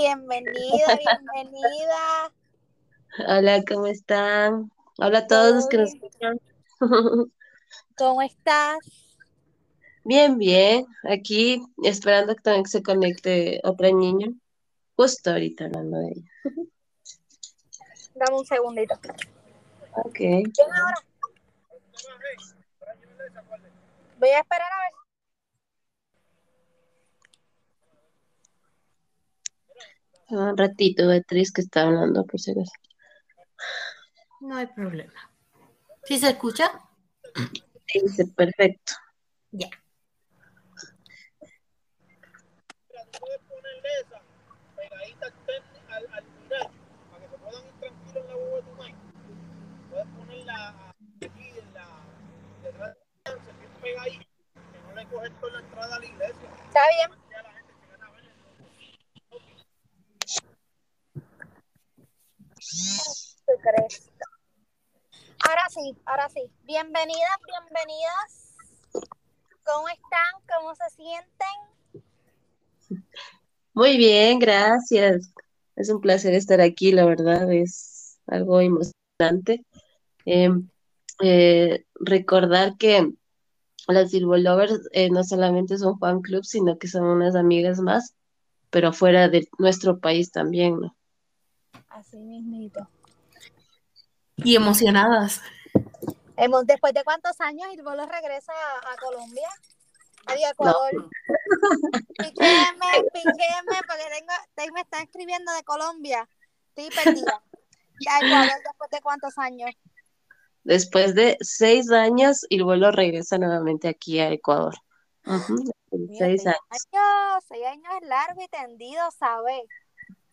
bienvenida, bienvenida. Hola, ¿cómo están? Hola a todos los que nos escuchan. ¿Cómo estás? Bien, bien. Aquí esperando que también se conecte otra niña. Justo ahorita hablando de ella. Dame un segundito. Ok. Voy a esperar a ver. Un ratito, Beatriz, que está hablando, por si acaso. No hay problema. ¿Sí se escucha? Dice, perfecto. Ya. puedes ponerle esa Ahora sí, ahora sí. Bienvenidas, bienvenidas. ¿Cómo están? ¿Cómo se sienten? Muy bien, gracias. Es un placer estar aquí, la verdad, es algo emocionante. Eh, eh, recordar que las Silver Lovers eh, no solamente son fan club, sino que son unas amigas más, pero fuera de nuestro país también, ¿no? Así mismito. Y emocionadas. Hemos, después de cuántos años Irbolo regresa a, a Colombia, a Ecuador. Piquéme, piquéme, porque tengo, te- me están escribiendo de Colombia. Estoy perdida. Ya Ecuador, después de cuántos años. Después de seis años, el vuelo regresa nuevamente aquí a Ecuador. Seis seis años. años, seis años es largo y tendido, ¿sabes?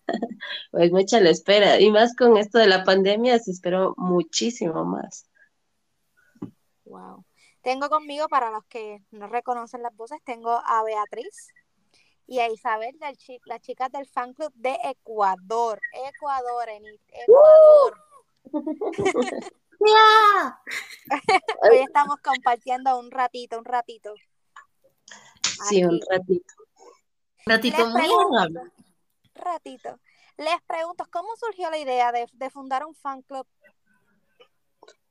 Pues mucha la espera. Y más con esto de la pandemia, se esperó muchísimo más. Wow. Tengo conmigo, para los que no reconocen las voces, tengo a Beatriz y a Isabel, del chi- las chicas del fan club de Ecuador. Ecuador, Enid, Ecuador. Hoy estamos compartiendo un ratito, un ratito. Sí, un ratito. Un ratito muy agradable. ratito. Les pregunto, ¿cómo surgió la idea de, fundar un fan club?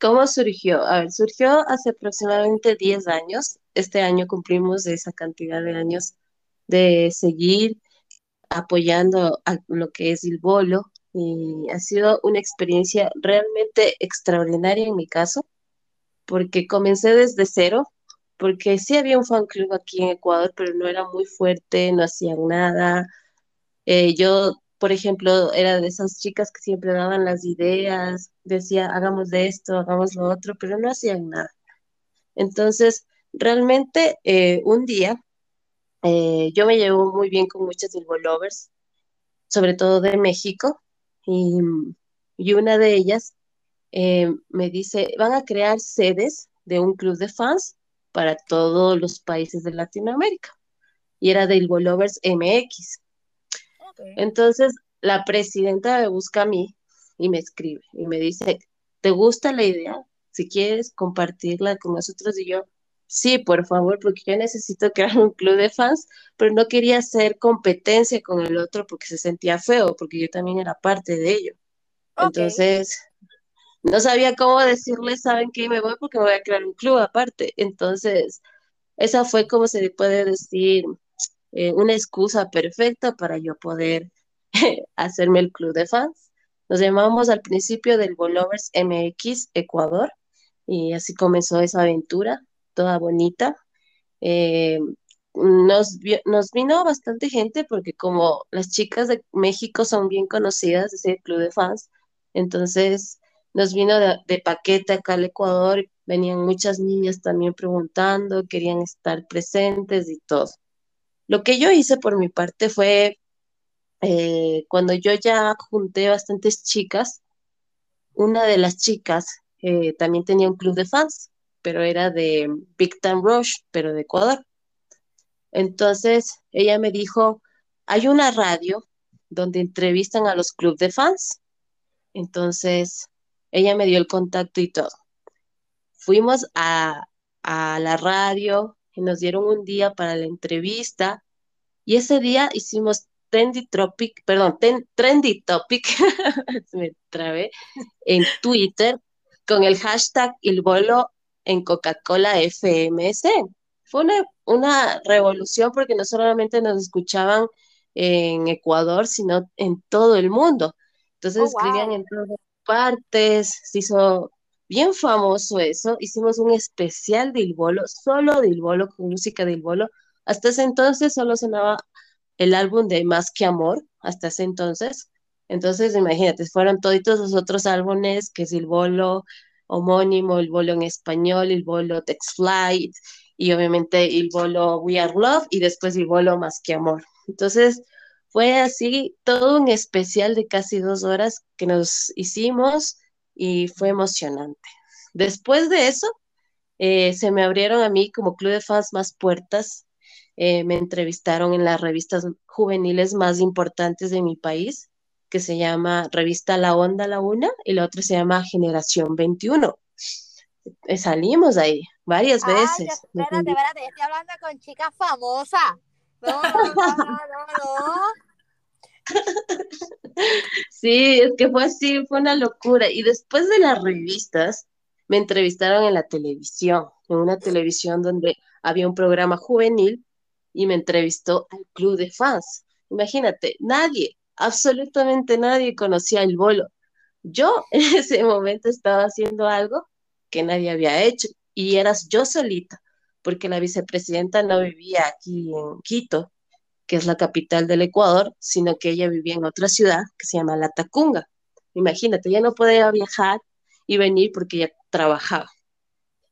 ¿Cómo surgió? A ver, surgió hace aproximadamente 10 años. Este año cumplimos esa cantidad de años de seguir apoyando a lo que es el bolo y ha sido una experiencia realmente extraordinaria en mi caso, porque comencé desde cero, porque sí había un fan club aquí en Ecuador, pero no era muy fuerte, no hacían nada. Eh, yo, por ejemplo, era de esas chicas que siempre daban las ideas, decía, hagamos de esto, hagamos lo otro, pero no hacían nada. Entonces, realmente eh, un día eh, yo me llevo muy bien con muchas Silver Lovers, sobre todo de México, y, una de ellas eh, me dice, van a crear sedes de un club de fans para todos los países de Latinoamérica. Y era de Silver Lovers MX. Entonces, la presidenta me busca a mí y me escribe y me dice, ¿te gusta la idea? Si quieres compartirla con nosotros y yo, sí, por favor, porque yo necesito crear un club de fans, pero no quería hacer competencia con el otro porque se sentía feo, porque yo también era parte de ello. Entonces, no sabía cómo decirles, ¿saben qué? Me voy porque me voy a crear un club aparte. Entonces, esa fue como se puede decir eh, una excusa perfecta para yo poder hacerme el club de fans. Nos llamamos al principio del Bolovers MX Ecuador y así comenzó esa aventura, toda bonita. Eh, nos, nos vino bastante gente porque como las chicas de México son bien conocidas, ese club de fans, entonces nos vino de, de paquete acá al Ecuador, venían muchas niñas también preguntando, querían estar presentes y todo. Lo que yo hice por mi parte fue, eh, cuando yo ya junté bastantes chicas, una de las chicas eh, también tenía un club de fans, pero era de Big Time Rush, pero de Ecuador. Entonces ella me dijo, hay una radio donde entrevistan a los clubes de fans. Entonces ella me dio el contacto y todo. Fuimos a, a la radio y nos dieron un día para la entrevista y ese día hicimos Trendy Tropic, perdón, Trendy Topic, me trabé, en Twitter con el hashtag Il Bolo en Coca-Cola FMS. Fue una, una revolución porque no solamente nos escuchaban en Ecuador, sino en todo el mundo. Entonces Oh, escribían en todas partes, se hizo bien famoso eso. Hicimos un especial de Il Bolo, solo de Il Bolo, con música de Il Bolo. Hasta ese entonces solo sonaba el álbum de Más que Amor, hasta ese entonces. Entonces, imagínate, fueron todos los otros álbumes, que es El Bolo homónimo, El Bolo en español, El Bolo Text Flight, y obviamente El Bolo We Are Love, y después El Bolo Más que Amor. Entonces, fue así todo un especial de casi dos horas que nos hicimos y fue emocionante. Después de eso, eh, se me abrieron a mí como club de fans más puertas. Eh, me entrevistaron en las revistas juveniles más importantes de mi país, que se llama Revista La Onda La Una y la otra se llama Generación 21. Eh, salimos ahí varias Ay, veces. espérate, espérate, estoy hablando con chicas famosas. No, no, no, no, no, no. Sí, es que fue así, fue una locura. Y después de las revistas, me entrevistaron en la televisión, en una televisión donde había un programa juvenil y me entrevistó al club de fans. Imagínate, nadie, absolutamente nadie conocía el bolo. Yo en ese momento estaba haciendo algo que nadie había hecho y eras yo solita, porque la vicepresidenta no vivía aquí en Quito, que es la capital del Ecuador, sino que ella vivía en otra ciudad que se llama La Tacunga. Imagínate, ya no podía viajar y venir porque ya trabajaba.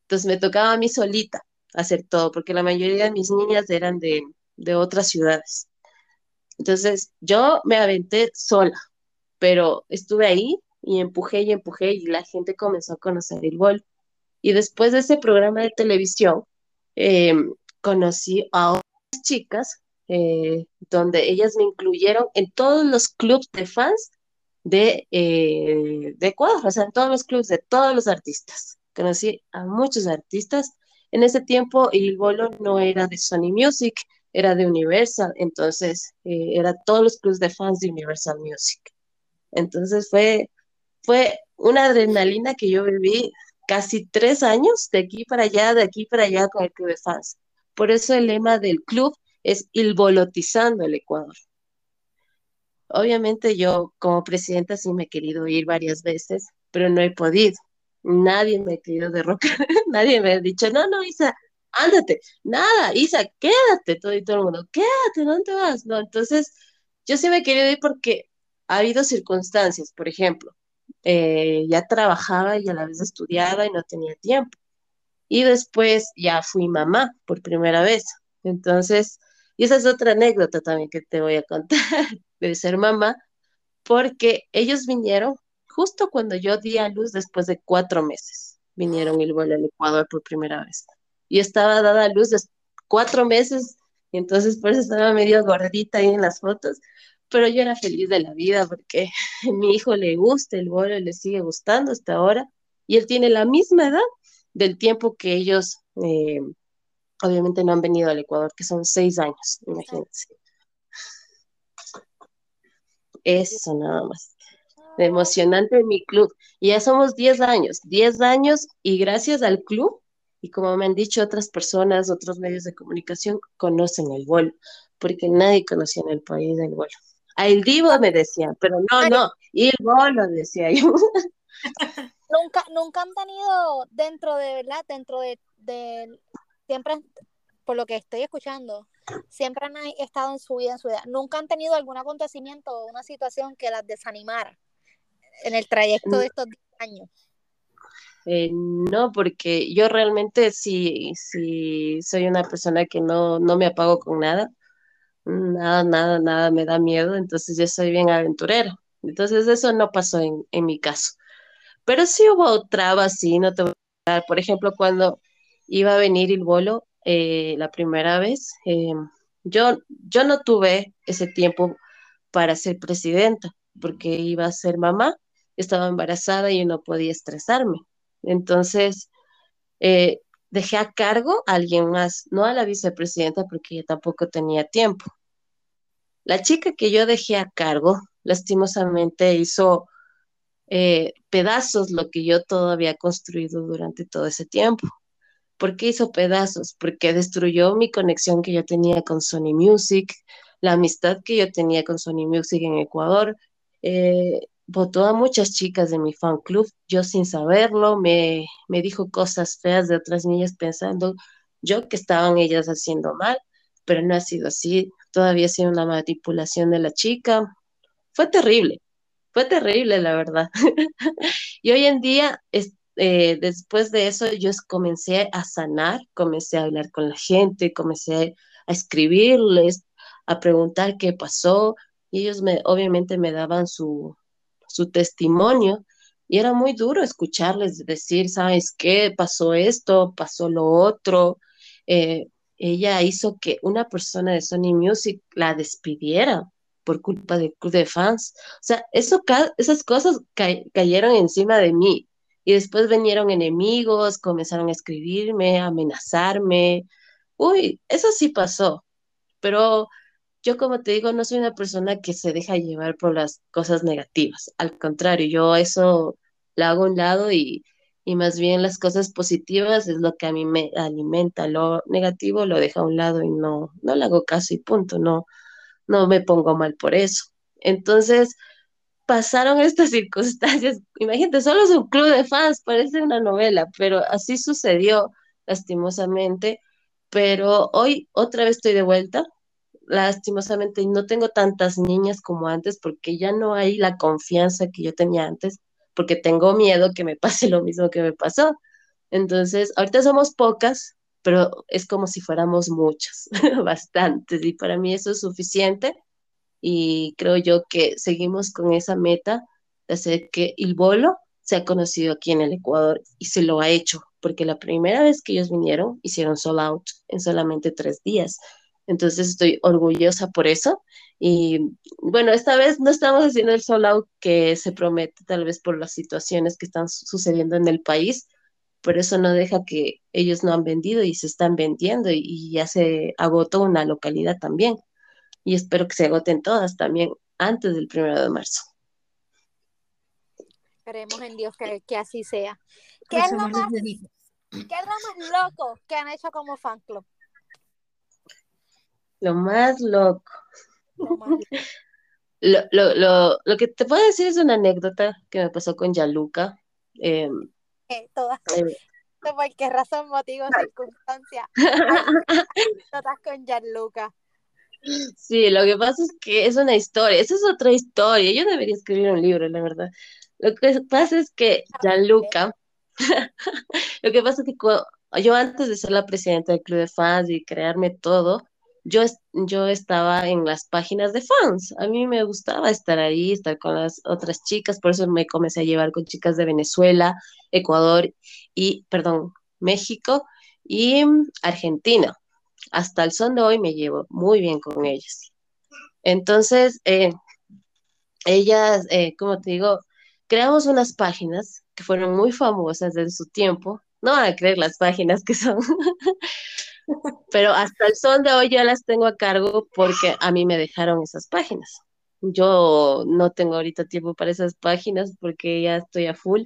Entonces me tocaba a mí solita hacer todo, porque la mayoría de mis niñas eran de, otras ciudades. Entonces yo me aventé sola, pero estuve ahí y empujé y empujé y la gente comenzó a conocer el gol. Y después de ese programa de televisión, eh, conocí a otras chicas eh, donde ellas me incluyeron en todos los clubs de fans de, eh, de Ecuador, o sea, en todos los clubs de todos los artistas. Conocí a muchos artistas. En ese tiempo el bolo no era de Sony Music, era de Universal, entonces eh, era todos los clubs de fans de Universal Music. Entonces fue, fue una adrenalina que yo viví casi tres años de aquí para allá, de aquí para allá con el club de fans. Por eso el lema del club es ilbolotizando el Ecuador. Obviamente yo como presidenta sí me he querido ir varias veces, pero no he podido. Nadie me ha querido derrocar, nadie me ha dicho, no, no, Isa, ándate, nada, Isa, quédate, todo y todo el mundo, quédate, ¿dónde vas? No, entonces yo sí me he querido ir porque ha habido circunstancias, por ejemplo, eh, ya trabajaba y a la vez estudiaba y no tenía tiempo. Y después ya fui mamá por primera vez. Entonces, y esa es otra anécdota también que te voy a contar de ser mamá, porque ellos vinieron justo cuando yo di a luz después de cuatro meses. Vinieron y vuelo al Ecuador por primera vez. Y estaba dada a luz cuatro meses, y entonces por eso estaba medio gordita ahí en las fotos, pero yo era feliz de la vida porque a mi hijo le gusta el vuelo, le sigue gustando hasta ahora, y él tiene la misma edad del tiempo que ellos eh, obviamente no han venido al Ecuador, que son seis años, imagínense. Eso nada más. De emocionante en mi club. Y ya somos 10 años, 10 años y gracias al club, y como me han dicho otras personas, otros medios de comunicación, conocen el vuelo, porque nadie conocía en el país el vuelo. A El Divo me decían, pero no, no, y el vuelo decía yo. Nunca, nunca han tenido dentro de, ¿verdad? Dentro de, de, siempre, por lo que estoy escuchando, siempre han estado en su vida, en su vida. Nunca han tenido algún acontecimiento o una situación que las desanimara en el trayecto de estos 10 años. Eh, no, porque yo realmente sí, sí soy una persona que no, no me apago con nada. Nada, nada, nada me da miedo, entonces yo soy bien aventurera. Entonces eso no pasó en, en mi caso. Pero sí hubo trabas, sí, no te voy a dar. Por ejemplo, cuando iba a venir el bolo eh, la primera vez, eh, yo, yo no tuve ese tiempo para ser presidenta, porque iba a ser mamá, estaba embarazada y yo no podía estresarme. Entonces, eh, dejé a cargo a alguien más, no a la vicepresidenta, porque ella tampoco tenía tiempo. La chica que yo dejé a cargo, lastimosamente, hizo eh, pedazos lo que yo todo había construido durante todo ese tiempo. ¿Por qué hizo pedazos? Porque destruyó mi conexión que yo tenía con Sony Music, la amistad que yo tenía con Sony Music en Ecuador. Eh, votó a muchas chicas de mi fan club, yo sin saberlo, me, me dijo cosas feas de otras niñas pensando yo que estaban ellas haciendo mal, pero no ha sido así, todavía ha sido una manipulación de la chica. Fue terrible, fue terrible, la verdad. y hoy en día, eh, después de eso, yo comencé a sanar, comencé a hablar con la gente, comencé a escribirles, a preguntar qué pasó, y ellos me, obviamente me daban su, su testimonio, y era muy duro escucharles decir, ¿sabes qué? Pasó esto, pasó lo otro. Eh, ella hizo que una persona de Sony Music la despidiera por culpa del club de fans. O sea, eso, esas cosas cayeron encima de mí. Y después vinieron enemigos, comenzaron a escribirme, a amenazarme. Uy, eso sí pasó. Pero yo, como te digo, no soy una persona que se deja llevar por las cosas negativas. Al contrario, yo eso lo hago a un lado y, y más bien las cosas positivas es lo que a mí me alimenta. Lo negativo lo dejo a un lado y no, no le hago caso y punto. No, no me pongo mal por eso. Entonces, pasaron estas circunstancias. Imagínate, solo es un club de fans, parece una novela, pero así sucedió lastimosamente. Pero hoy otra vez estoy de vuelta. Lastimosamente no tengo tantas niñas como antes porque ya no hay la confianza que yo tenía antes, porque tengo miedo que me pase lo mismo que me pasó. Entonces, ahorita somos pocas, pero es como si fuéramos muchas, bastantes, y para mí eso es suficiente y creo yo que seguimos con esa meta de hacer que el bolo sea conocido aquí en el Ecuador y se lo ha hecho, porque la primera vez que ellos vinieron hicieron sold out en solamente tres días. Entonces estoy orgullosa por eso. Y bueno, esta vez no estamos haciendo el sold out que se promete, tal vez por las situaciones que están sucediendo en el país, por eso no deja que ellos no han vendido y se están vendiendo y, ya se agotó una localidad también. Y espero que se agoten todas también antes del primero de marzo. Esperemos en Dios que, así sea. ¿Qué es, lo más, ¿Qué es lo más loco que han hecho como fan club? Lo más loco. Lo, lo, lo, lo, que te puedo decir es una anécdota que me pasó con Yaluca. Eh, eh, todas. ¿Por qué razón, motivo, circunstancia? Todas con Gianluca. Sí, lo que pasa es que es una historia, esa es otra historia. Yo debería escribir un libro, la verdad. Lo que pasa es que Gianluca, lo que pasa es que yo antes de ser la presidenta del club de fans y crearme todo, yo, yo estaba en las páginas de fans. A mí me gustaba estar ahí, estar con las otras chicas, por eso me comencé a llevar con chicas de Venezuela, Ecuador y, perdón, México y Argentina. Hasta el son de hoy me llevo muy bien con ellas. Entonces, eh, ellas, eh, como te digo, creamos unas páginas que fueron muy famosas en su tiempo. No van a creer las páginas que son. Pero hasta el son de hoy ya las tengo a cargo porque a mí me dejaron esas páginas. Yo no tengo ahorita tiempo para esas páginas porque ya estoy a full,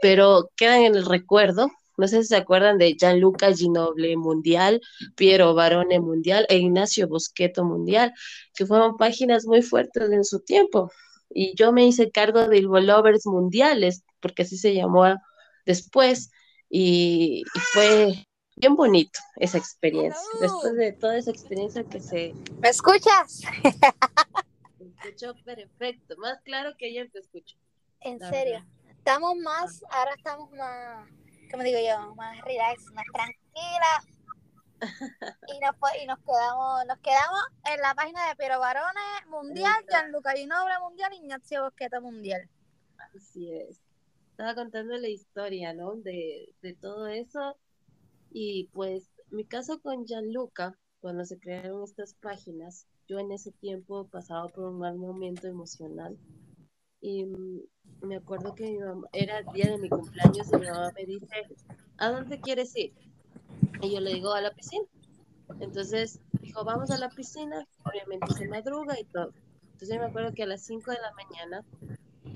pero quedan en el recuerdo. No sé si se acuerdan de Gianluca Ginoble Mundial, Piero Barone Mundial e Ignacio Bosqueto Mundial, que fueron páginas muy fuertes en su tiempo. Y yo me hice cargo de Lovers Mundiales, porque así se llamó después, y fue bien bonito esa experiencia. Después de toda esa experiencia que se... ¿Me escuchas? Me escucho perfecto, más claro que ayer te escucho. En serio, estamos más, ahora estamos más, ¿cómo digo yo? Más relax, más tranquila. y, nos, y nos quedamos nos quedamos en la página de Piero Barones Mundial, Gianluca Ginoble Mundial Ignacio Bosqueta Mundial. Así es. Estaba contando la historia, ¿no? De, de todo eso y pues mi caso con Gianluca, cuando se crearon estas páginas, yo en ese tiempo pasaba por un mal momento emocional y me acuerdo que mi mamá, era el día de mi cumpleaños y mi mamá me dice, ¿a dónde quieres ir? Y yo le digo, a la piscina. Entonces dijo, vamos a la piscina, obviamente se madruga y todo. Entonces me acuerdo que a las 5 de la mañana,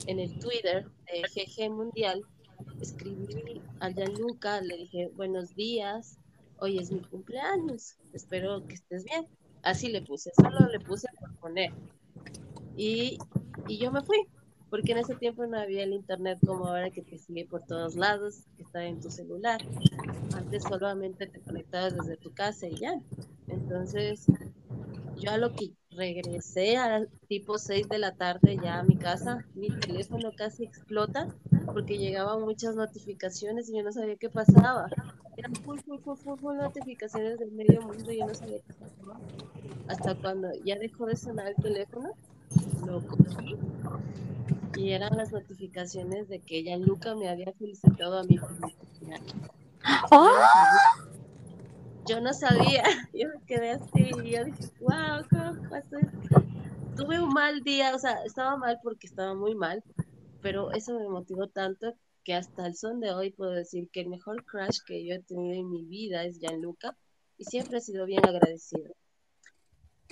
en el Twitter de GG Mundial, escribí a Gianluca, le dije, buenos días, hoy es mi cumpleaños, espero que estés bien. Así le puse, solo le puse por poner. Y, y yo me fui, porque en ese tiempo no había el internet como ahora que te sigue por todos lados, que está en tu celular. Antes solamente te conectabas desde tu casa y ya. Entonces, yo a lo que regresé a tipo 6 de la tarde ya a mi casa, mi teléfono casi explota porque llegaban muchas notificaciones y yo no sabía qué pasaba. Eran full, full, full, full, full notificaciones del medio mundo y yo no sabía qué pasaba. Hasta cuando ya dejó de sonar el teléfono, lo y eran las notificaciones de que Gianluca me había felicitado a cumpleaños. ¡Ah! Yo no sabía, yo me quedé así, y yo dije, wow, ¿cómo pasó esto? Tuve un mal día, o sea, estaba mal porque estaba muy mal, pero eso me motivó tanto que hasta el son de hoy puedo decir que el mejor crush que yo he tenido en mi vida es Gianluca y siempre he sido bien agradecido.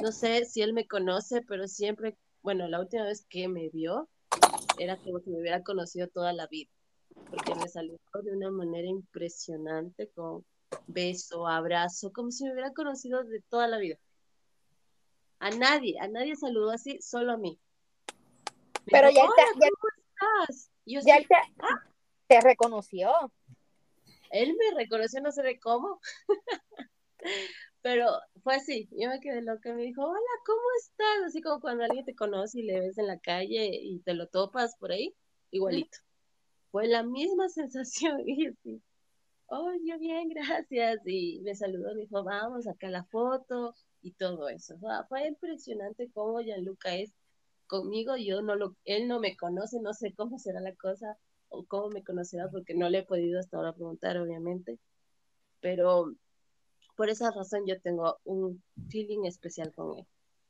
No sé si él me conoce, pero siempre, bueno, la última vez que me vio era como si me hubiera conocido toda la vida, porque me saludó de una manera impresionante, con beso, abrazo, como si me hubiera conocido de toda la vida. A nadie, a nadie saludó así, solo a mí. Me Pero dijo, ya te- "Hola, ya- ¿cómo estás? Yo Ya te, te reconoció. él me reconoció, no sé de cómo, pero fue así, yo me quedé loca, me dijo, hola, ¿cómo estás? Así como cuando alguien te conoce y le ves en la calle y te lo topas por ahí, igualito. Fue la misma sensación, y así, oh, yo bien, gracias, y me saludó, me dijo, vamos, acá la foto, y todo eso. O sea, fue impresionante cómo Gianluca es conmigo, yo no lo, él no me conoce, no sé cómo será la cosa, o cómo me conocerá, porque no le he podido hasta ahora preguntar, obviamente, pero por esa razón yo tengo un feeling especial con él,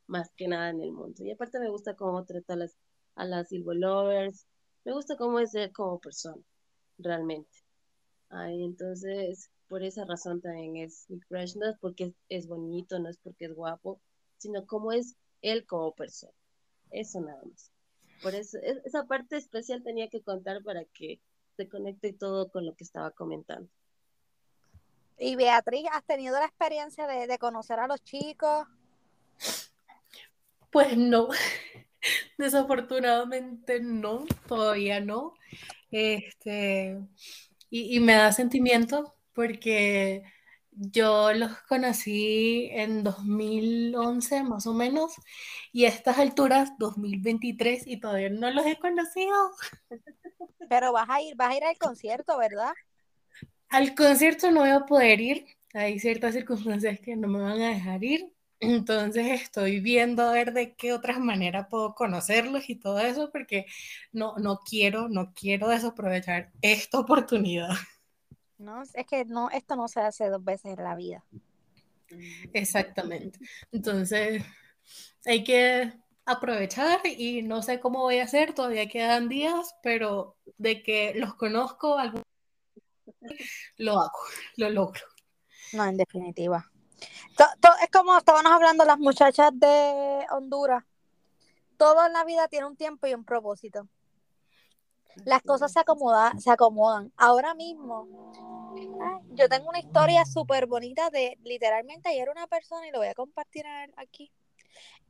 más que nada en el mundo. Y aparte me gusta cómo trata a las, a las Silver Lovers, me gusta cómo es él como persona, realmente. Ay, entonces, por esa razón también es mi crush, no es porque es, bonito, no es porque es guapo, sino cómo es él como persona. Eso nada más. Por eso, es- esa parte especial tenía que contar para que se conecte todo con lo que estaba comentando. Y Beatriz, ¿has tenido la experiencia de, de conocer a los chicos? Pues no, desafortunadamente no, todavía no. Este, y, y me da sentimiento porque yo los conocí en 2011 más o menos y a estas alturas 2023 y todavía no los he conocido. Pero vas a ir, vas a ir al concierto, ¿verdad? Al concierto no voy a poder ir, hay ciertas circunstancias que no me van a dejar ir, entonces estoy viendo a ver de qué otras maneras puedo conocerlos y todo eso, porque no, no quiero, no quiero desaprovechar esta oportunidad. No, es que no, esto no se hace dos veces en la vida. Exactamente. Entonces hay que aprovechar y no sé cómo voy a hacer, todavía quedan días, pero de que los conozco, algún- lo hago, lo logro. No, en definitiva. To- to- es como estábamos hablando las muchachas de Honduras. Todo en la vida tiene un tiempo y un propósito. Las cosas se acomodan, se acomodan. Ahora mismo, yo tengo una historia súper bonita de literalmente ayer una persona, y lo voy a compartir aquí.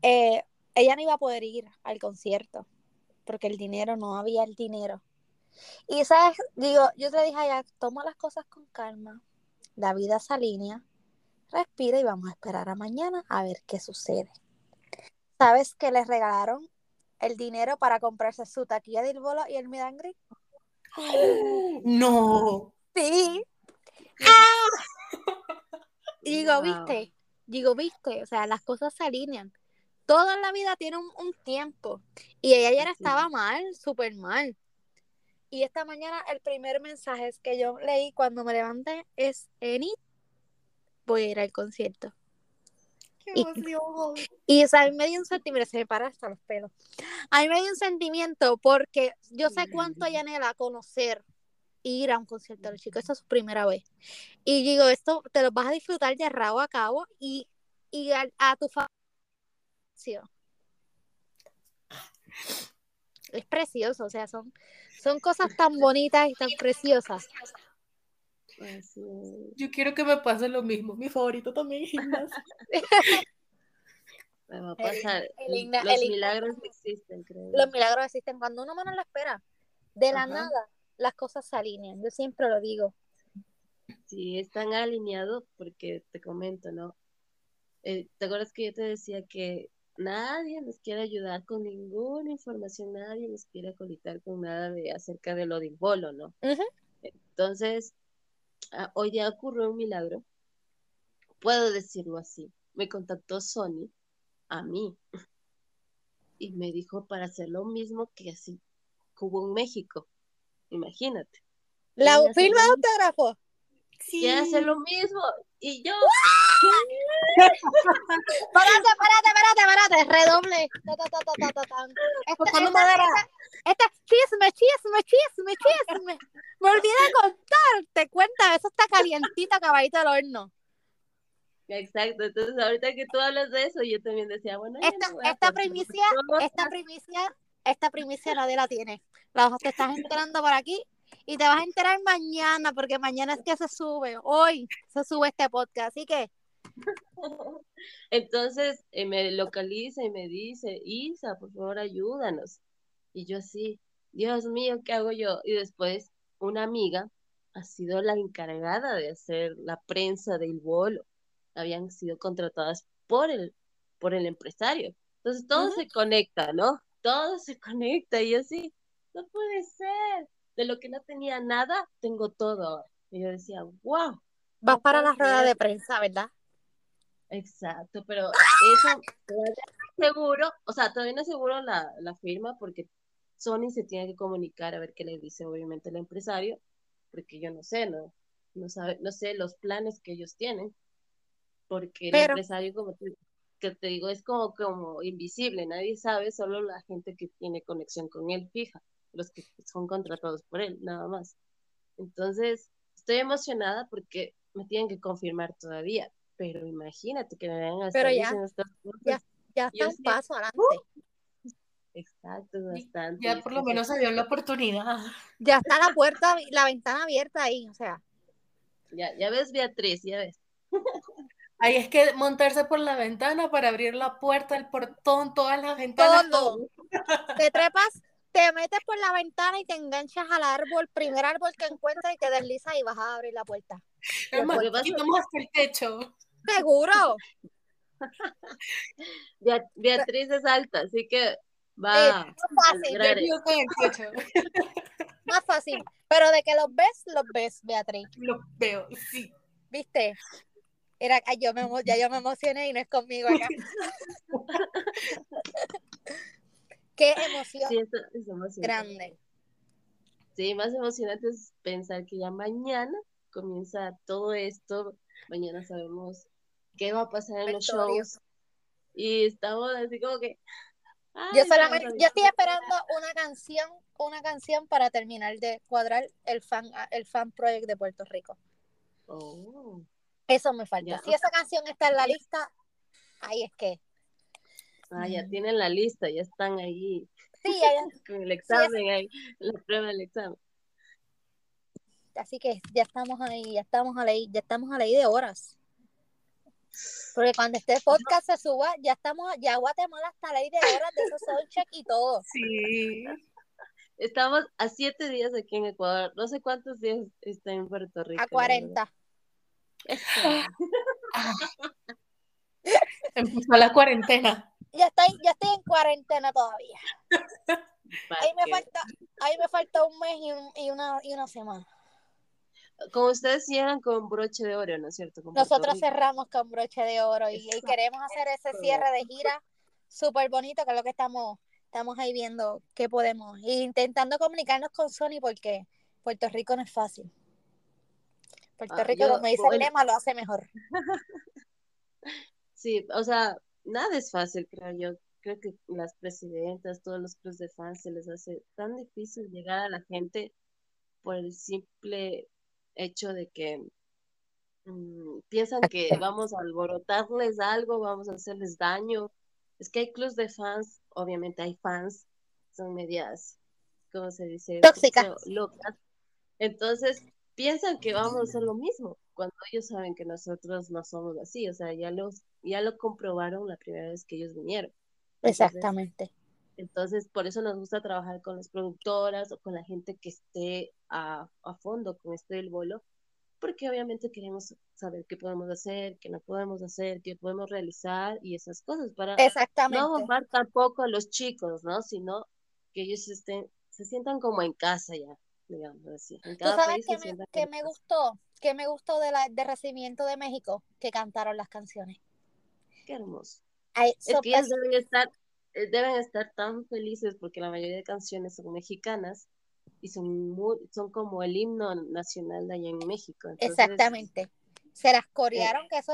eh, ella no iba a poder ir al concierto porque el dinero, no había el dinero. Y sabes, digo, yo te dije a ella, toma las cosas con calma, la vida se alinea, respira y vamos a esperar a mañana a ver qué sucede. ¿Sabes que les regalaron el dinero para comprarse su taquilla del bolo y el midangri? No. Sí. Y digo, viste, digo, viste, o sea, las cosas se alinean. Todo en la vida tiene un, un tiempo. Y ella ayer estaba mal, súper mal. Y esta mañana el primer mensaje que yo leí cuando me levanté es, Eni, voy a ir al concierto. Qué Y- emoción. Y o sea, a mí me dio un sentimiento, se me para hasta los pelos. A mí me dio un sentimiento porque yo sé cuánto ella anhela conocer ir a un concierto de los chicos. Esta es su primera vez. Y digo, esto te lo vas a disfrutar de rabo a cabo y, y a, a tu familia. Es precioso, o sea, son, son cosas tan bonitas y tan preciosas. Así es. Yo quiero que me pase lo mismo. Mi favorito también es gimnasia. Me va a El- pasar. el igna- Los milagros existen, creo. Los milagros existen cuando uno menos lo espera. De la Ajá. nada, las cosas se alinean. Yo siempre lo digo. Sí, están alineados porque te comento, ¿no? Eh, ¿te acuerdas que yo te decía que nadie nos quiere ayudar con ninguna información, nadie nos quiere acolitar con nada de acerca de lo del bolo, ¿no? Ujú. Entonces, ah, hoy día ocurrió un milagro, puedo decirlo así. Me contactó Sony a mí y me dijo para hacer lo mismo que así hubo en México. Imagínate. La firma autógrafo. Sí. quiere hacer lo mismo. Y yo, Espérate, espérate, espérate, espérate. Redoble. Ta, ta, ta, ta, ta, ta, tan. Tocando este- madera. Este chisme, chisme, chisme, chisme. Me olvidé de contarte. Cuenta, eso está calientito, caballito del horno. Exacto, entonces ahorita que tú hablas de eso, yo también decía, bueno, Esta, no esta primicia, esta primicia, esta primicia nadie la tiene. La te estás enterando por aquí y te vas a enterar mañana, porque mañana es que se sube. Hoy se sube este podcast. Así que, Entonces eh, me localiza y me dice, Isa, por favor, ayúdanos. Y yo así, Dios mío, ¿qué hago yo? Y después una amiga ha sido la encargada de hacer la prensa del bolo. Habían sido contratadas por el, por el empresario. Entonces todo se conecta, ¿no? Todo se conecta y yo así, no puede ser. De lo que no tenía nada, tengo todo. Y yo decía, wow. vas para la rueda de prensa, ¿verdad? Exacto, pero eso seguro, o sea, todavía no es seguro la, la firma porque Sony se tiene que comunicar a ver qué le dice obviamente el empresario, porque yo no sé, no, no sabe, no sé los planes que ellos tienen, porque el empresario, como te, que te digo, es como, como invisible, nadie sabe, solo la gente que tiene conexión con él fija, los que son contratados por él, nada más. Entonces, estoy emocionada porque me tienen que confirmar todavía, pero imagínate que me vengan a Pero ya- diciendo estas cosas. ya. Ya Yo está un sí. paso adelante. Exacto, bastante. Ya por lo menos se dio la oportunidad. Ya está la puerta, la ventana abierta ahí. O sea, Ya, ya ves, Beatriz, ya ves. Ahí es que montarse por la ventana para abrir la puerta, el portón, todas las ventanas. todo. Te trepas, te metes por la ventana y te enganchas al árbol, primer árbol que encuentras y te deslizas y vas a abrir la puerta. Es más, hasta el techo. Seguro. Bea- Beatriz es alta, así que Sí, va más fácil, lograr Yo con el techo. más fácil. Pero de que los ves, los ves, Beatriz. Lo veo, sí. ¿Viste? Era, ay, yo me, ya yo me emocioné y no es conmigo acá. Qué emoción Sí, eso es emocionante. grande. Sí, más emocionante es pensar que ya mañana comienza todo esto. Mañana sabemos qué va a pasar en los shows. Y estamos así como que. ay, Yo solamente, yo estoy esperando una canción, una canción para terminar de cuadrar el fan, el fan project de Puerto Rico. Oh, Eso me falta. Ya. Si esa canción está en la lista, ahí es que. Ah, ya tienen la lista, ya están ahí Sí, ya- con el examen, ahí, la prueba del examen. así que ya estamos ahí, ya estamos a ley, ya estamos a ley de horas. Porque cuando este podcast se suba, ya estamos, ya Guatemala está a ley de horas de esos soundcheck y todo. Sí. Estamos a siete días aquí en Ecuador. No sé cuántos días está en Puerto Rico. A la 40. verdad. Empezó la cuarentena. Ya estoy, ya estoy en cuarentena todavía. Ahí me que- falta, ahí me falta un mes y, un- y una, y una semana. Como ustedes cierran con broche de oro, ¿no es cierto? Con Nosotros cerramos con broche de oro y, queremos hacer ese cierre de gira súper bonito, que es lo que estamos, estamos ahí viendo qué podemos. E intentando comunicarnos con Sony porque Puerto Rico no es fácil. Puerto Ah, Rico, yo- como dice el lema, lo hace mejor. Sí, o sea, nada es fácil, creo yo. Creo que las presidentas, todos los clubes de fans se les hace tan difícil llegar a la gente por el simple hecho de que mm, piensan que vamos a alborotarles algo, vamos a hacerles daño. Es que hay clubs de fans, obviamente hay fans, son medias, ¿cómo se dice? Tóxicas. Locas. Entonces, piensan que vamos a hacer lo mismo, cuando ellos saben que nosotros no somos así, o sea, ya, los, ya lo comprobaron la primera vez que ellos vinieron. Entonces, Exactamente. entonces, por eso nos gusta trabajar con las productoras o con la gente que esté a, a fondo con esto del bolo, porque obviamente queremos saber qué podemos hacer, qué no podemos hacer, qué podemos realizar y esas cosas para Exactamente. no bombar tampoco a los chicos, ¿no? Sino que ellos estén, se sientan como en casa ya, digamos así. En Tú sabes país que me, que me gustó, que me gustó de la, de recibimiento de México, que cantaron las canciones. Qué hermoso. Ay, Es que ellas deben estar, eh, deben estar tan felices porque la mayoría de canciones son mexicanas y son muy, son como el himno nacional de allá en México. Entonces, exactamente. Se Eh. las corearon, que eso,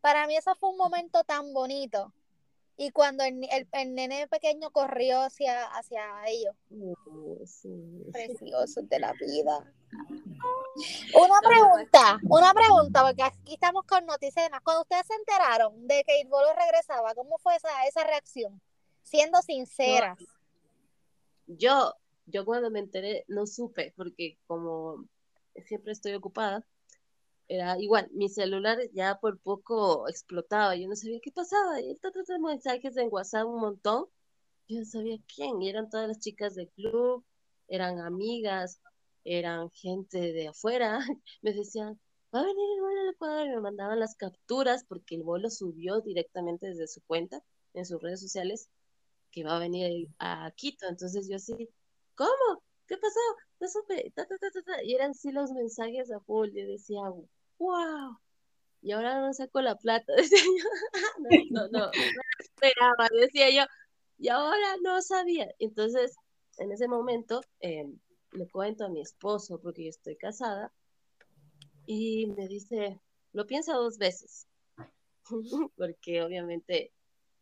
para mí eso fue un momento tan bonito. Y cuando el, el, el nene pequeño corrió hacia, hacia ellos, sí. preciosos de la vida. Una pregunta, una pregunta, porque aquí estamos con noticias. Cuando ustedes se enteraron de que el bolo regresaba, ¿cómo fue esa, esa reacción? Siendo sinceras. Yo, yo cuando me enteré no supe porque como siempre estoy ocupada, era igual, mi celular ya por poco explotaba, yo no sabía qué pasaba, y mensajes en WhatsApp un montón, yo no sabía quién, y eran todas las chicas del club, eran amigas, eran gente de afuera, me decían, va a venir el vuelo al Ecuador, y me mandaban las capturas porque el vuelo subió directamente desde su cuenta en sus redes sociales que va a venir a Quito, entonces yo así, ¿cómo? ¿Qué pasó? No supe, ta, ta, ta, y eran sí los mensajes a full, yo decía, wow, y ahora no saco la plata, decía yo, no, no, no, no esperaba, decía yo, y ahora no sabía, entonces en ese momento eh, le cuento a mi esposo, porque yo estoy casada, y me dice, lo piensa dos veces, porque obviamente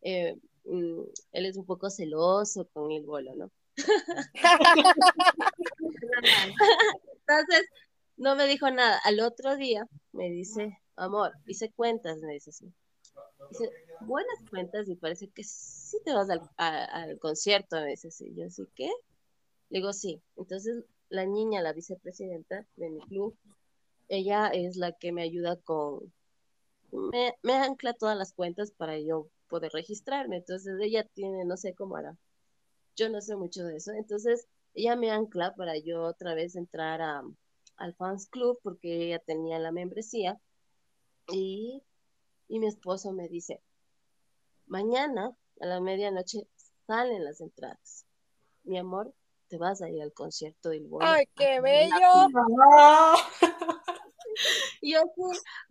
eh, mm, él es un poco celoso con el bolo, ¿no? Entonces, no me dijo nada. Al otro día me dice, amor, hice cuentas, me dice así. Dice, buenas cuentas y parece que sí te vas al, al concierto, me dice así. Yo así, ¿qué? Le digo, sí. Entonces, la niña, la vicepresidenta de mi club, ella es la que me ayuda con, me, me ancla todas las cuentas para yo poder registrarme. Entonces, ella tiene, no sé cómo hará. Yo no sé mucho de eso. Entonces, ella me ancla para yo otra vez entrar a, al fans club porque ella tenía la membresía. Y, y mi esposo me dice, mañana a la medianoche salen las entradas. Mi amor, te vas a ir al concierto del bolo. ¡Ay, qué bello! Yo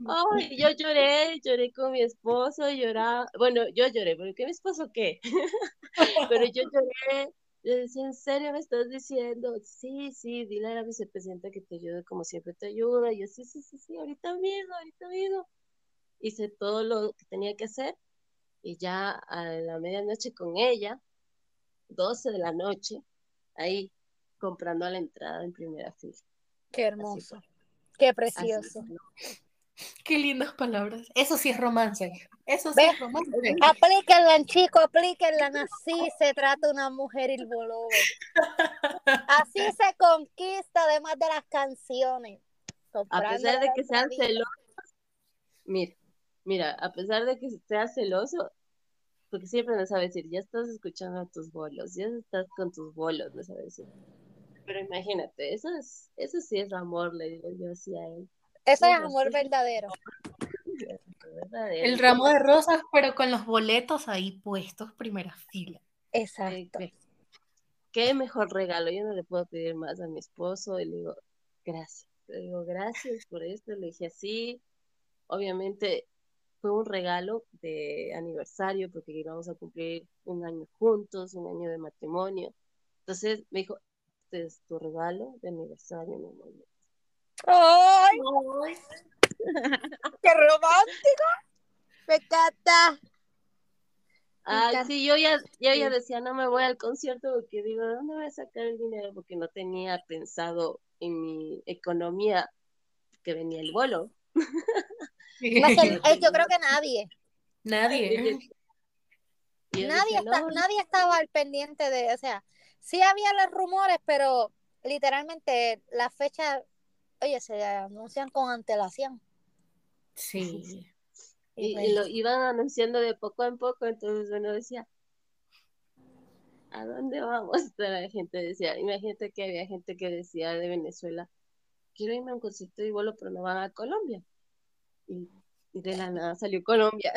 ay, yo lloré, lloré con mi esposo, lloraba, bueno, yo lloré, porque mi esposo qué, pero yo lloré, le decía, ¿en serio me estás diciendo? Sí, sí, dile a la vicepresidenta que te ayude como siempre te ayuda, y yo, sí, sí, sí, sí, ahorita mismo, ahorita mismo, hice todo lo que tenía que hacer, y ya a la medianoche con ella, 12 de la noche, ahí, comprando la entrada en primera fila. Qué hermoso, qué Así precioso. Qué lindas palabras. Eso sí es romance. Eso sí ¿Ves? es romance. Aplíquenla, chicos, aplíquenla. Así se trata una mujer y el bolo. Así se conquista, además de las canciones. A pesar de que sean celosos, mira, mira, a pesar de que seas celoso, porque siempre no sabes decir, ya estás escuchando a tus bolos, ya estás con tus bolos, no sabes decir. Pero imagínate, eso es, eso sí es amor, le digo yo así a él. Eso es amor verdadero. verdadero. El ramo de rosas, pero con los boletos ahí puestos, primera fila. Exacto. qué- Qué mejor regalo, yo no le puedo pedir más a mi esposo, y le digo, gracias, le digo, gracias por esto, le dije así, obviamente fue un regalo de aniversario porque íbamos a cumplir un año juntos, un año de matrimonio. Entonces me dijo, este es tu regalo de aniversario, mi amor. ¡Ay! ¡Qué romántico! Me encanta. Encanta. sí, yo ya, yo ya decía, no me voy al concierto porque digo, ¿de dónde voy a sacar el dinero? Porque no tenía pensado en mi economía que venía el vuelo. Eh, yo creo que nadie. Nadie. Y Nadie, está- "No, nadie estaba al pendiente de, o sea, sí había los rumores, pero literalmente las fechas, oye, se anuncian con antelación. Sí. Y, pues, y lo iban anunciando de poco en poco, entonces uno decía, ¿a dónde vamos? Pero la gente decía, imagínate que había gente que decía de Venezuela, quiero irme a un concierto de bolo, pero no van a Colombia. Y, y de la nada salió Colombia.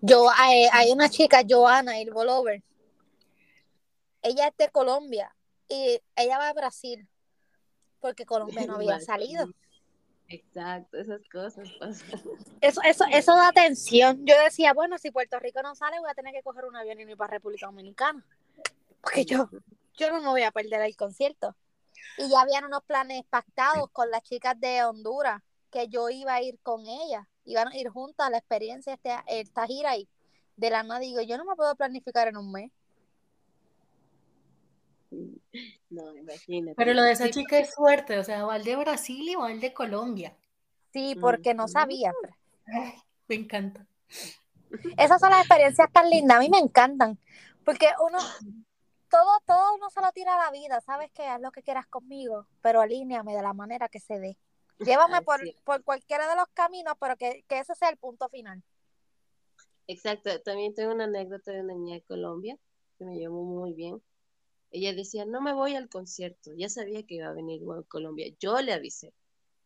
Yo, hay, hay una chica, Joana, el Bolover. Ella es de Colombia y ella va a Brasil porque Colombia no había salido. Exacto, esas cosas pasan. Eso, eso, eso da tensión. Yo decía, bueno, si Puerto Rico no sale, voy a tener que coger un avión y ir para República Dominicana. Porque yo, yo no me voy a perder el concierto. Y ya habían unos planes pactados con las chicas de Honduras, que yo iba a ir con ellas. Iban a ir juntas a la experiencia, este, esta gira y de la nada digo, yo no me puedo planificar en un mes. No, imagínate. Pero lo de esa chica es suerte, o sea, o al de Brasil o al de Colombia. Sí, porque no sabía. Ay, me encanta. Esas son las experiencias tan lindas, a mí me encantan, porque uno, todo, todo uno se lo tira a la vida, sabes que haz lo que quieras conmigo, pero alíneame de la manera que se dé. Llévame por, por cualquiera de los caminos, pero que, que ese sea el punto final. Exacto, también tengo una anécdota de una niña de Colombia que me llevó muy bien. Ella decía, no me voy al concierto, ya sabía que iba a venir a Colombia, yo le avisé,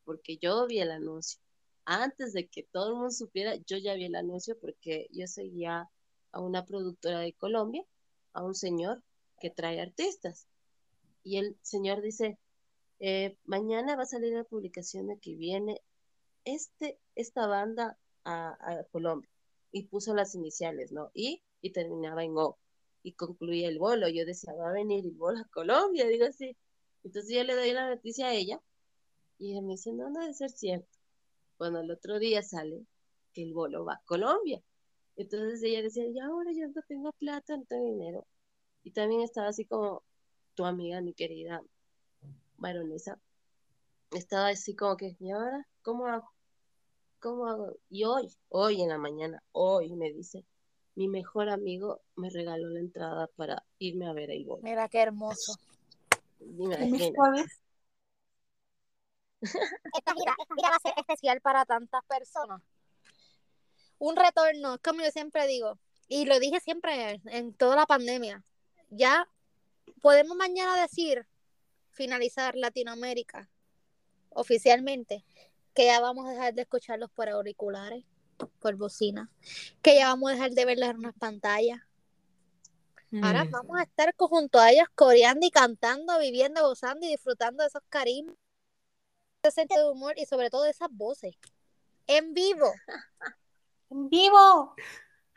porque yo vi el anuncio. Antes de que todo el mundo supiera, yo ya vi el anuncio porque yo seguía a una productora de Colombia, a un señor que trae artistas. Y el señor dice, eh, mañana va a salir la publicación de que viene este, esta banda a, a Colombia y puso las iniciales, ¿no? Y, y terminaba en O. Y concluía el bolo. Yo decía, va a venir el bolo a Colombia, digo así. Entonces yo le doy la noticia a ella y ella me dice, no, no debe ser cierto. Cuando el otro día sale que el bolo va a Colombia. Entonces ella decía, y ahora yo no tengo plata, no tengo dinero. Y también estaba así como tu amiga, mi querida baronesa, estaba así como que, ¿y ahora cómo hago? ¿Cómo hago? Y hoy, hoy en la mañana, hoy me dice, mi mejor amigo me regaló la entrada para irme a ver el bolo. Mira qué hermoso. Esta gira, esta gira va a ser especial para tantas personas. Un retorno, como yo siempre digo, y lo dije siempre en toda la pandemia, ya podemos mañana decir, finalizar Latinoamérica oficialmente, que ya vamos a dejar de escucharlos por auriculares, por bocina, que ya vamos a dejar de verlos en unas pantallas. Ahora Mm. vamos a estar junto a ellos coreando y cantando, viviendo, gozando y disfrutando de esos carismas, ese sentido de humor y sobre todo de esas voces. En vivo, ¡En vivo!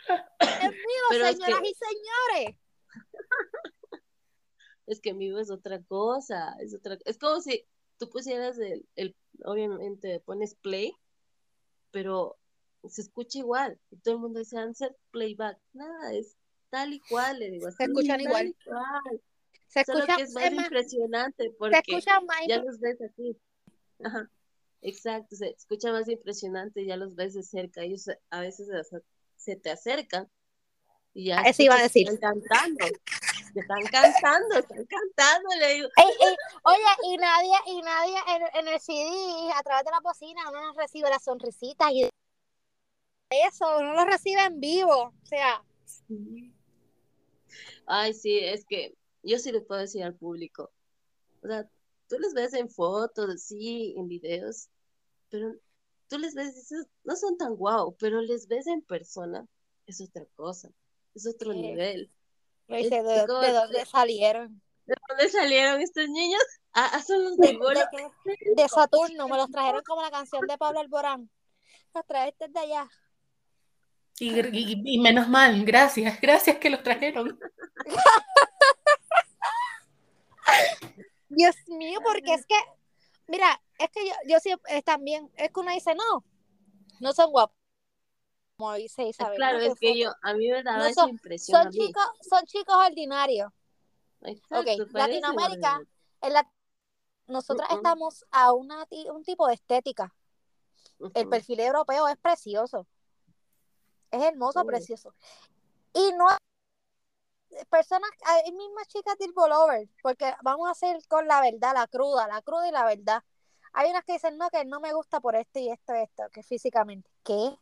en vivo, Pero es señoras que- y señores. Es que en vivo es otra cosa, es otra, es como si tú pusieras el, el, obviamente pones play, pero se escucha igual, y todo el mundo dice answer playback, nada, es tal y cual, le digo así, escuchan igual. y cual, Se solo escucha, que es más es más, impresionante se porque escucha más ya los ves aquí, ajá, exacto, se escucha más impresionante, ya los ves de cerca, ellos se- a veces se, se te acercan y ya Eso iba a decir. están cantando, están cantando, están cantando, le digo, Ey, ey, oye, y nadie, y nadie en, en el CD, a través de la bocina, uno no recibe las sonrisitas y eso, uno lo recibe en vivo. O sea, Ay, sí, es que yo sí le puedo decir al público. O sea, tú les ves en fotos, sí, en videos, pero tú les ves, dices, no son tan guau, pero les ves en persona, es otra cosa, es otro Sí. nivel. Me dice, ¿de, como- de dónde salieron? ¿De dónde salieron estos niños? Ah, ah, son los De, de? De Saturno, me los trajeron como la canción de Pablo Alborán. Los traeste de allá. Y, y- y menos mal, gracias, gracias que los trajeron. Dios mío, porque es que, mira, es que yo, yo siempre, también, es que uno dice, no, no son guapos. Como dice Ah, Isabel. Claro, es que yo, a mí me daba No esa son- impresión Son chicos, son chicos ordinarios. Exacto, Ok, Latinoamérica. En la, nosotras estamos a una, un tipo de estética. El perfil europeo es precioso. Es hermoso, precioso. Y no personas, hay mismas chicas del Lover, porque vamos a hacer con la verdad, la cruda, la cruda y la verdad. Hay unas que dicen, no, que no me gusta por esto y esto esto, que físicamente. ¿Qué?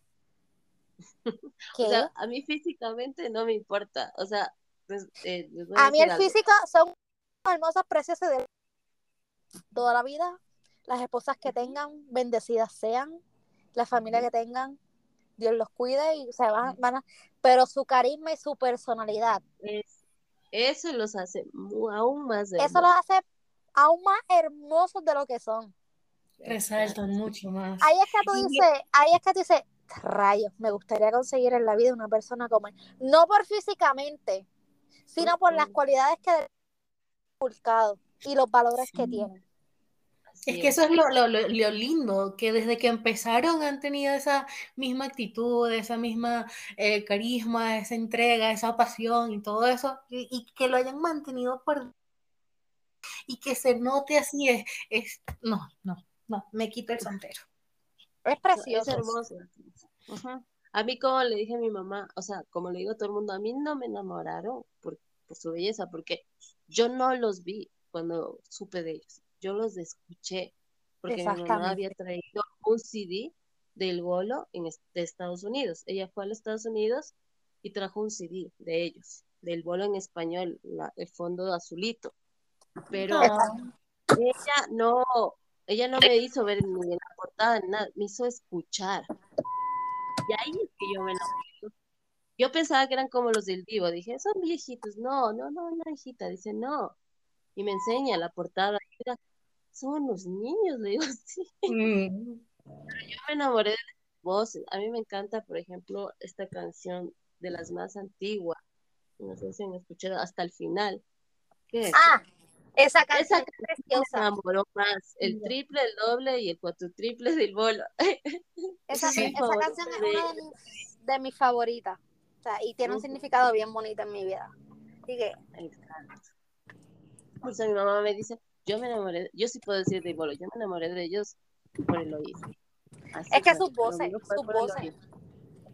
¿Qué? O sea, a mí físicamente no me importa. O sea, pues, eh, a mí el algo. físico son hermosas, preciosas de toda la vida. Las esposas que tengan, bendecidas sean. La familia que tengan, Dios los cuide y se van, van a... Pero su carisma y su personalidad, Es- eso los hace aún más eso los hermosos. hace aún más hermosos de lo que son. Resaltan mucho más. Ahí es que tú dices, ahí es que tú dices, rayos, me gustaría conseguir en la vida una persona como él. No por físicamente, sino por las cualidades que ha inculcado y los valores que. Así Es que eso es lo, lo- lo- lo lindo, que desde que empezaron han tenido esa misma actitud, esa misma eh, carisma, esa entrega, esa pasión y todo eso, y, y que lo hayan mantenido por... y que se note así, es, es... No, no, no, me quita el sombrero. Es Es precioso. hermoso. Ujú. A mí, como le dije a mi mamá, o sea, como le digo a todo el mundo, a mí no me enamoraron por, por su belleza, porque yo no los vi cuando supe de ellos. Yo los escuché, porque mi mamá había traído un CD del bolo en, es- de Estados Unidos. Ella fue a los Estados Unidos y trajo un CD de ellos, del bolo en español, la- el fondo azulito. Pero Ah, ella no, ella no me hizo ver ni en la portada ni nada, me hizo escuchar. Y ahí es que yo me enamoré. Yo pensaba que eran como los del Divo, dije, son viejitos. No, no, no, no, hijita, dice, no. Y me enseña la portada, y era, son unos niños, le digo, sí. mm, Yo me enamoré de las voces. A mí me encanta, por ejemplo, esta canción de las más antiguas. No sé si han escuchado hasta el final. ¿Qué es? Ah, esa Esa canción es me preciosa. enamoró más. El triple, el doble y el cuatriple del bolo. Esa, Sí. esa canción es una de mis, de mis favoritas. O sea, y tiene un significado bien bonito en mi vida. Así que. Por eso mi mamá me dice, yo me enamoré, yo sí puedo decir de bolo, yo me enamoré de ellos por el oído. Así Es que sus voces, sus voces.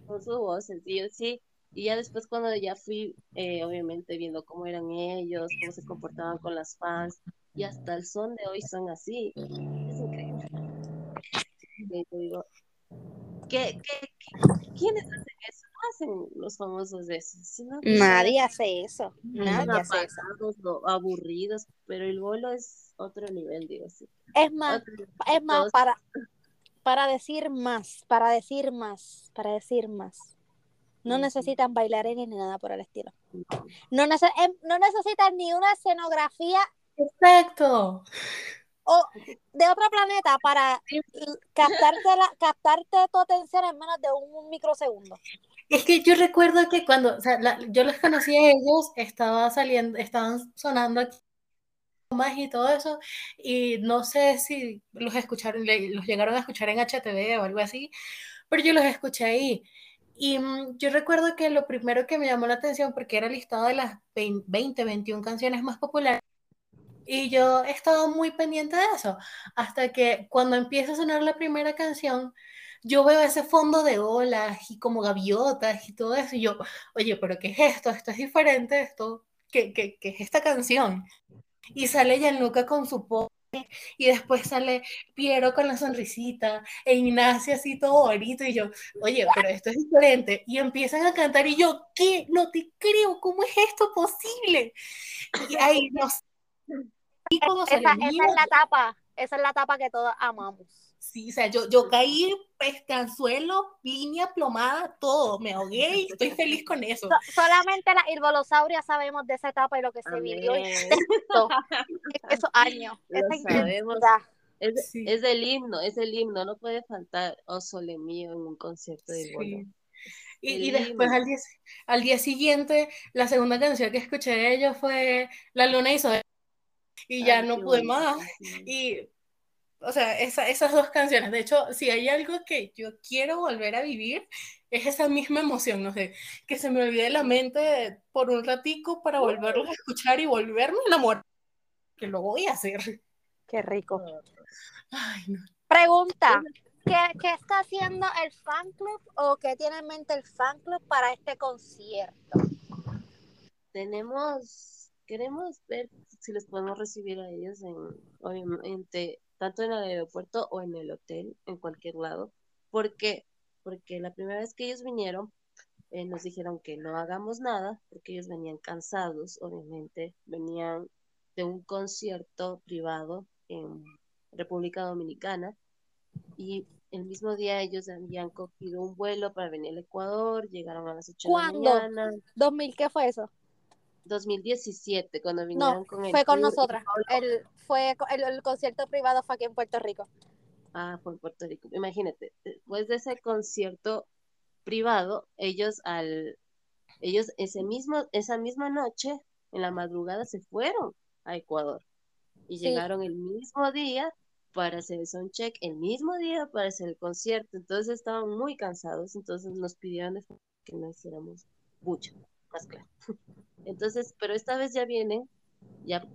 Con sus voces, y yo sí. Y ya después cuando ya fui, eh, obviamente viendo cómo eran ellos, cómo se comportaban con las fans, y hasta el son de hoy son así. Es increíble. Y digo, ¿qué, qué, qué- quiénes hacen eso? No hacen los famosos de eso, sino que nadie hace eso. Nadie hace apagados aburridos, pero el bolo es otro nivel, digo así. Es más, Otro es más, Todos- para, para decir más, para decir más, para decir más. No necesitan bailarines ni nada por el estilo. No, nece- em, no necesitan ni una escenografía Exacto. o de otro planeta para captarte, la, captarte tu atención en menos de un microsegundo. Es que yo recuerdo que cuando, o sea, la- yo los conocí a ellos, estaba saliendo, estaban sonando aquí más y todo eso, y no sé si los escucharon, los llegaron a escuchar en HTV o algo así, pero yo los escuché ahí. Y mm, yo recuerdo que lo primero que me llamó la atención, porque era el listado de las 20, 20, 21 canciones más populares, y yo he estado muy pendiente de eso, hasta que cuando empieza a sonar la primera canción, yo veo ese fondo de olas y como gaviotas y todo eso, y yo, oye, pero ¿qué es esto? Esto es diferente, esto, ¿qué, qué, qué es esta canción? Y sale Gianluca con su pose, y después sale Piero con la sonrisita, e Ignacio así todo bonito, y yo, oye, pero esto es diferente. Y empiezan a cantar, y yo, ¿qué? No te creo, ¿cómo es esto posible? Y ahí nos. Y Esa, esa es la etapa, esa es la etapa que todos amamos. Sí, o sea, yo, yo caí, pescanzuelo, línea plomada, todo, me ahogué y estoy feliz con eso. So- solamente las herbolosaurias sabemos de esa etapa y lo que se vivió Amén. gestó en esos años. Es, Sí. es el himno, es el himno, no puede faltar Oh Sole Mío en un concierto de. Sí. Y, y después al día, al día siguiente, la segunda canción que escuché de ellos fue La Luna hizo esto", y ya Ay, no pude más. canción. Y, o sea, esa- esas dos canciones, de hecho, si hay algo que yo quiero volver a vivir, es esa misma emoción, no sé, que se me olvide la mente por un ratico para volverlos a escuchar y volverme a enamorar, que lo voy a hacer. Qué rico. Ay, no. Pregunta, ¿qué, qué está haciendo el fan club o qué tiene en mente el fan club para este concierto? Tenemos, queremos ver si les podemos recibir a ellos en, obviamente, tanto en el aeropuerto o en el hotel, en cualquier lado. ¿Por qué? Porque la primera vez que ellos vinieron, eh, nos dijeron que no hagamos nada, porque ellos venían cansados, obviamente, venían de un concierto privado en República Dominicana y el mismo día ellos habían cogido un vuelo para venir al Ecuador, llegaron a las 8 de la ¿Cuándo? mañana. ¿2000 qué fue eso? 2017, cuando vinieron No, con el fue con nosotras. El, fue, el, el concierto privado fue aquí en Puerto Rico. Ah, fue en Puerto Rico. Imagínate, después de ese concierto privado, ellos al, ellos ese mismo, esa misma noche, en la madrugada, se fueron a Ecuador y Sí. llegaron el mismo día para hacer el soundcheck, el mismo día para hacer el concierto. Entonces estaban muy cansados, entonces nos pidieron de que no hiciéramos mucho, más claro. Entonces, pero esta vez ya vienen, ya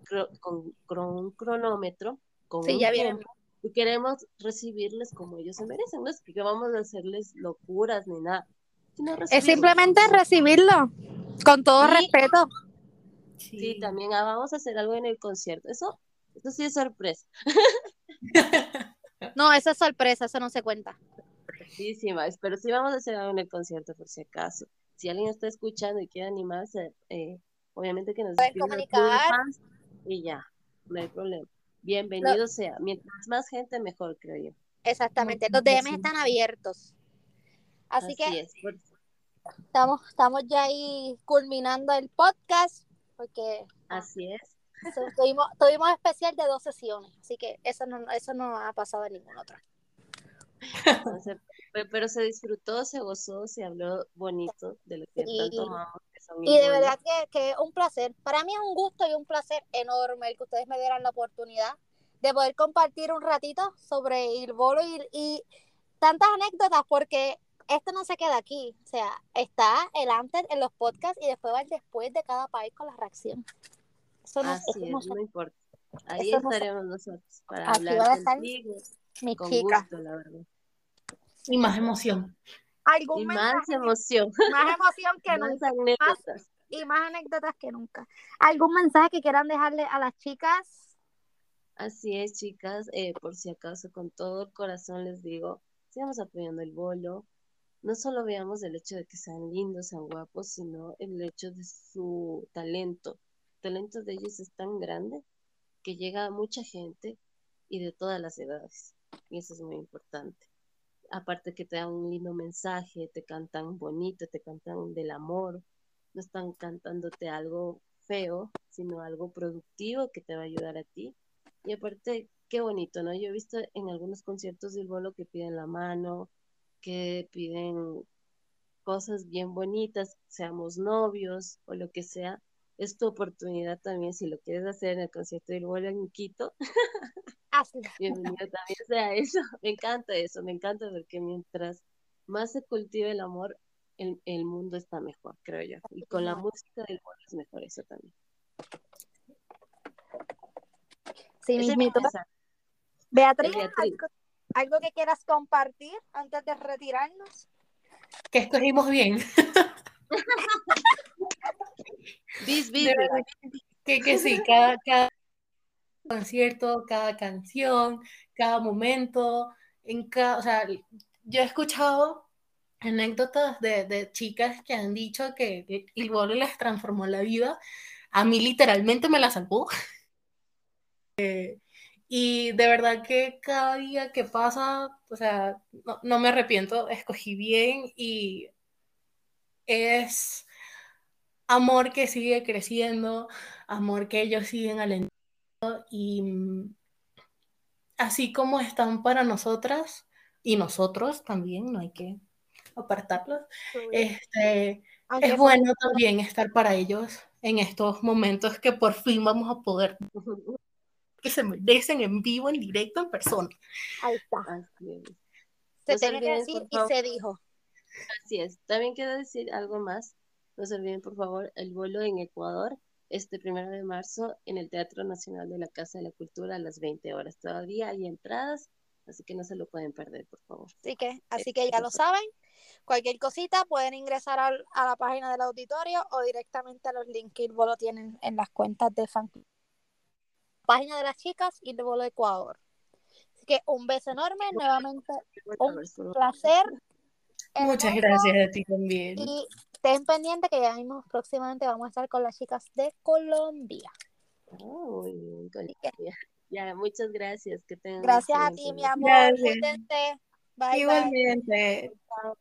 con, con un cronómetro, con Sí, un ya vienen. tiempo, y queremos recibirles como ellos se merecen, no es que vamos a hacerles locuras ni nada, sino Es simplemente recibirlo con todo Sí. respeto. Sí, también ah, vamos a hacer algo en el concierto, eso, eso sí es sorpresa, No, eso es sorpresa, eso no se cuenta. pero sí vamos a hacer algo en el concierto por si acaso. Si alguien está escuchando y quiere animarse, eh, obviamente que nos comunicar. Y ya, no hay problema. Bienvenido sea, mientras más gente mejor, creo yo. Exactamente. Los DMs están abiertos. Así, Así que es, por- estamos, estamos ya ahí culminando el podcast porque así es. tuvimos, tuvimos especial de dos sesiones. Así que eso no, eso no ha pasado en ningún otro. Entonces, pero se disfrutó, se gozó, se habló bonito de lo que Sí. tanto amamos, que son Y de verdad que, que un placer. Para mí es un gusto y un placer enorme el que ustedes me dieran la oportunidad de poder compartir un ratito sobre el bolo y, y tantas anécdotas, porque esto no se queda aquí. O sea, está el antes en los podcasts y después va el después de cada país con la reacción. Eso no, Así eso no es, no importa. Ahí eso no se- estaremos nosotros para Aquí va a hablar estar con gusto, la verdad. Y más emoción. Algún Y mensaje, más emoción, más emoción que más nunca anécdotas. y más anécdotas que nunca. ¿Algún mensaje que quieran dejarle a las chicas? Así es, chicas, eh, por si acaso, con todo el corazón les digo, sigamos apoyando el bolo. No solo veamos el hecho de que sean lindos, sean guapos, sino el hecho de su talento. El talento de ellos es tan grande que llega a mucha gente y de todas las edades. Y eso es muy importante. Aparte que te dan un lindo mensaje, te cantan bonito, te cantan del amor, no están cantándote algo feo, sino algo productivo que te va a ayudar a ti. Y aparte, qué bonito, ¿no? Yo he visto en algunos conciertos del bolo que piden la mano, que piden cosas bien bonitas, seamos novios o lo que sea. Es tu oportunidad también, si lo quieres hacer en el concierto del bolo en Quito, Hazlo. bienvenido también sea eso. Me encanta eso, me encanta porque mientras más se cultive el amor, el, el mundo está mejor, creo yo. Y con la música del bolo es mejor eso también. Sí, es mi. Beatriz, Beatriz. ¿algo, algo que quieras compartir antes de retirarnos? Que escogimos bien. Que, que sí, cada, cada concierto, cada canción, cada momento, en cada, o sea, yo he escuchado anécdotas de, de chicas que han dicho que el bolo les transformó la vida. A mí literalmente me la salvó. Eh, y de verdad que cada día que pasa, o sea, no, no me arrepiento, escogí bien y es amor que sigue creciendo, amor que ellos siguen alentando y mm, así como están para nosotras y nosotros también, no hay que apartarlos, este, Aunque es sea- bueno también estar para ellos en estos momentos que por fin vamos a poder, que se merecen en vivo, en directo, en persona. Ahí está. Así es. Se No tiene que decir y favor. se dijo. Así es. También quiero decir algo más. No se olviden, por favor, el vuelo en Ecuador, este primero de marzo, en el Teatro Nacional de la Casa de la Cultura a las 20 horas. Todavía hay entradas Así que no se lo pueden perder, por favor. Así que, así que ya lo saben. Cualquier cosita pueden ingresar al- a, la página del auditorio o directamente a los links que Ilvo tienen en las cuentas de fan. Página de las chicas y Ilvo Ecuador. Así que un beso enorme, nuevamente un placer. Muchas gracias a ti también. Y estén pendientes que ya mismo próximamente vamos a estar con las chicas de Colombia. Muy bien, Así que, Colombia. Ya, muchas gracias. Que tengan gracias a ti, mi amor. Cuídense. Bye, bye. Igualmente. Chao.